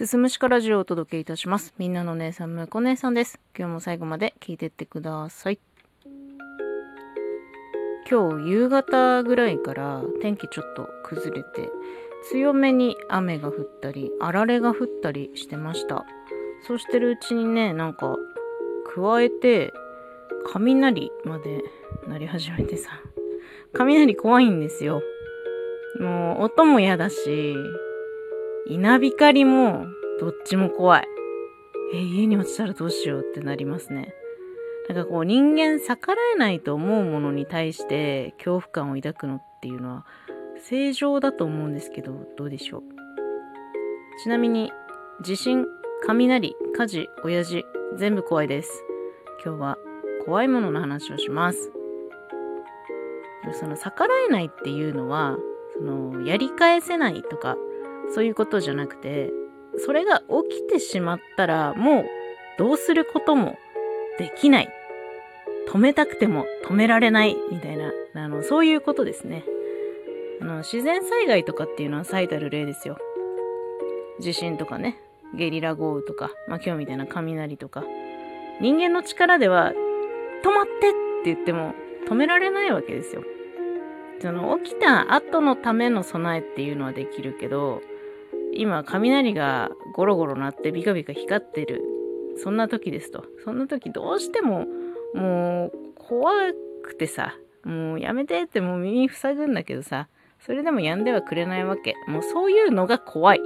すすむしかラジオをお届けいたします。みんなの姉さん、むこ姉さんです。今日も最後まで聞いてってください。今日夕方ぐらいから天気ちょっと崩れて、強めに雨が降ったり、あられが降ったりしてました。そうしてるうちにね、なんか、加えて、雷まで鳴り始めてさ、雷怖いんですよ。もう音も嫌だし、稲光もどっちも怖い。え、家に落ちたらどうしようってなりますね。なんかこう人間逆らえないと思うものに対して恐怖感を抱くのっていうのは正常だと思うんですけど、どうでしょう。ちなみに地震、雷、火事、親父、全部怖いです。今日は怖いものの話をします。その逆らえないっていうのは、そのやり返せないとか、そういうことじゃなくて、それが起きてしまったら、もうどうすることもできない。止めたくても止められないみたいな、あの、そういうことですね。あの、自然災害とかっていうのは最たる例ですよ。地震とかね、ゲリラ豪雨とか、まあ今日みたいな雷とか。人間の力では、止まってって言っても止められないわけですよ。その起きた後のための備えっていうのはできるけど、今雷がゴロゴロ鳴ってビカビカ光ってる。そんな時ですと。そんな時どうしてももう怖くてさ、もうやめてってもう耳塞ぐんだけどさ、それでもやんではくれないわけ。もうそういうのが怖い。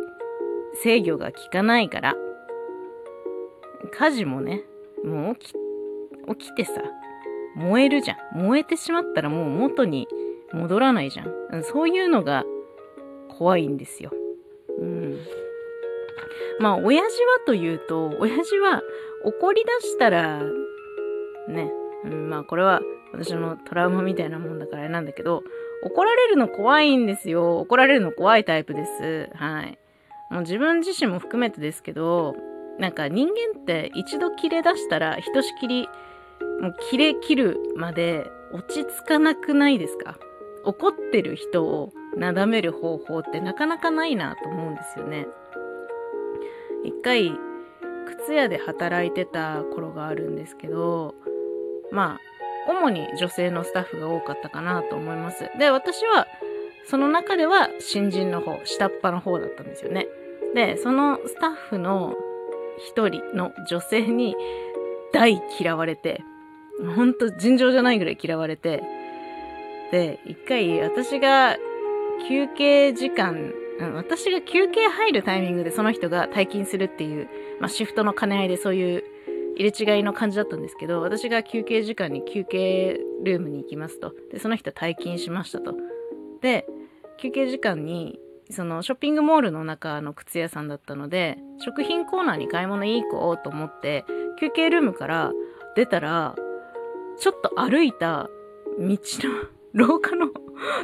制御が効かないから。火事もね、もう起き、起きてさ、燃えるじゃん。燃えてしまったらもう元に戻らないじゃん。そういうのが怖いんですよ。うん。まあ、親父はというと、親父は怒り出したら、ね、うん、まあこれは私のトラウマみたいなもんだからあれなんだけど、怒られるの怖いんですよ。怒られるの怖いタイプです。はい。もう自分自身も含めてですけど、なんか人間って一度切れ出したらひとしきり、もう切れ切るまで落ち着かなくないですか？怒ってる人をなだめる方法ってなかなかないなと思うんですよね。一回、靴屋で働いてた頃があるんですけど、まあ、主に女性のスタッフが多かったかなと思います。で、私は、その中では新人の方、下っ端の方だったんですよね。で、そのスタッフの一人の女性に大嫌われて、ほんと尋常じゃないぐらい嫌われて、で、一回私が休憩時間、私が休憩入るタイミングでその人が退勤するっていう、まあ、シフトの兼ね合いでそういう入れ違いの感じだったんですけど、私が休憩時間に休憩ルームに行きますと。で、その人退勤しましたと。で、休憩時間に、そのショッピングモールの中の靴屋さんだったので、食品コーナーに買い物に行こうと思って、休憩ルームから出たら、ちょっと歩いた道の 廊下の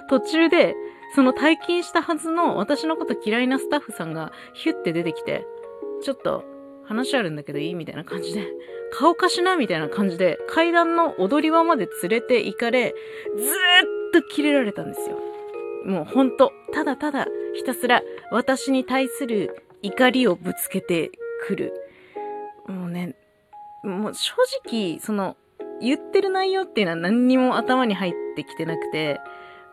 途中で、その退勤したはずの私のこと嫌いなスタッフさんがヒュッて出てきて、ちょっと話あるんだけどいい？みたいな感じで、顔貸しな？みたいな感じで、階段の踊り場まで連れて行かれ、ずーっとキレられたんですよ。もうほんと、ただただひたすら私に対する怒りをぶつけてくる。もうね、もう正直、その、言ってる内容っていうのは何にも頭に入ってきてなくて、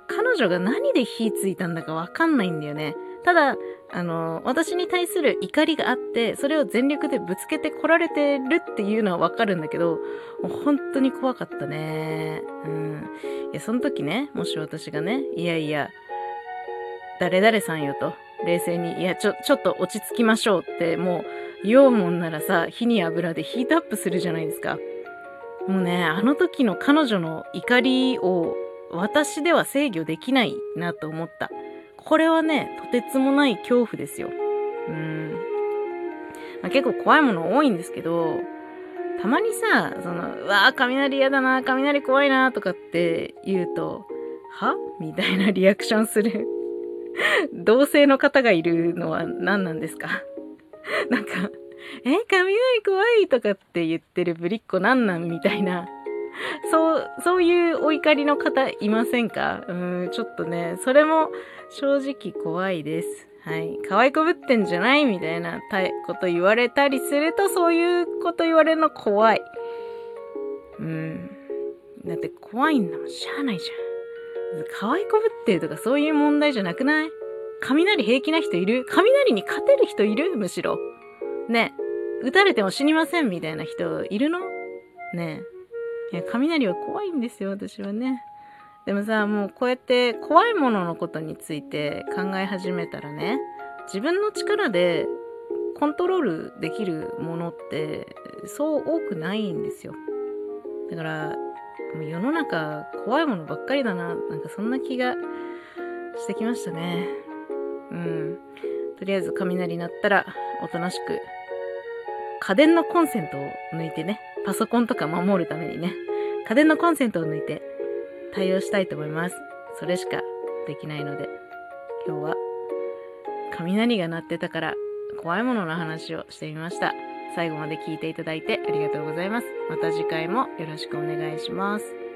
彼女が何で火ついたんだかわかんないんだよね。ただ、あの、私に対する怒りがあって、それを全力でぶつけてこられてるっていうのはわかるんだけど、もう本当に怖かったね。うん。いや、その時ね、もし私がね、いやいや、誰々さんよと、冷静に、いや、ちょ、ちょっと落ち着きましょうって、もう、言おうもんならさ、火に油でヒートアップするじゃないですか。もうね、あの時の彼女の怒りを私では制御できないなと思った。これはね、とてつもない恐怖ですよ。うん。まあ、結構怖いもの多いんですけど、たまにさ、その、うわー雷嫌だな、雷怖いな、とかって言うと、は？みたいなリアクションする 同性の方がいるのは何なんですか？なんか、え、雷怖いとかって言ってるぶりっ子なんなん？みたいな そう、そういうお怒りの方いませんか？うん、ちょっとね、それも正直怖いです。はい。可愛こぶってんじゃないみたいなこと言われたりすると、そういうこと言われるの怖い。うん。だって怖いんだもん、しゃあないじゃん。可愛こぶってるとかそういう問題じゃなくない？雷平気な人いる？雷に勝てる人いる？むしろ。ね撃たれても死にませんみたいな人いるの？ねいや、雷は怖いんですよ、私はね。でもさ、もうこうやって怖いもののことについて考え始めたらね、自分の力でコントロールできるものってそう多くないんですよ。だから、もう世の中怖いものばっかりだな、なんかそんな気がしてきましたね。うん。とりあえず雷鳴ったらおとなしく家電のコンセントを抜いてね、パソコンとか守るためにね、家電のコンセントを抜いて対応したいと思います。それしかできないので、今日は雷が鳴ってたから怖いものの話をしてみました。最後まで聞いていただいてありがとうございます。また次回もよろしくお願いします。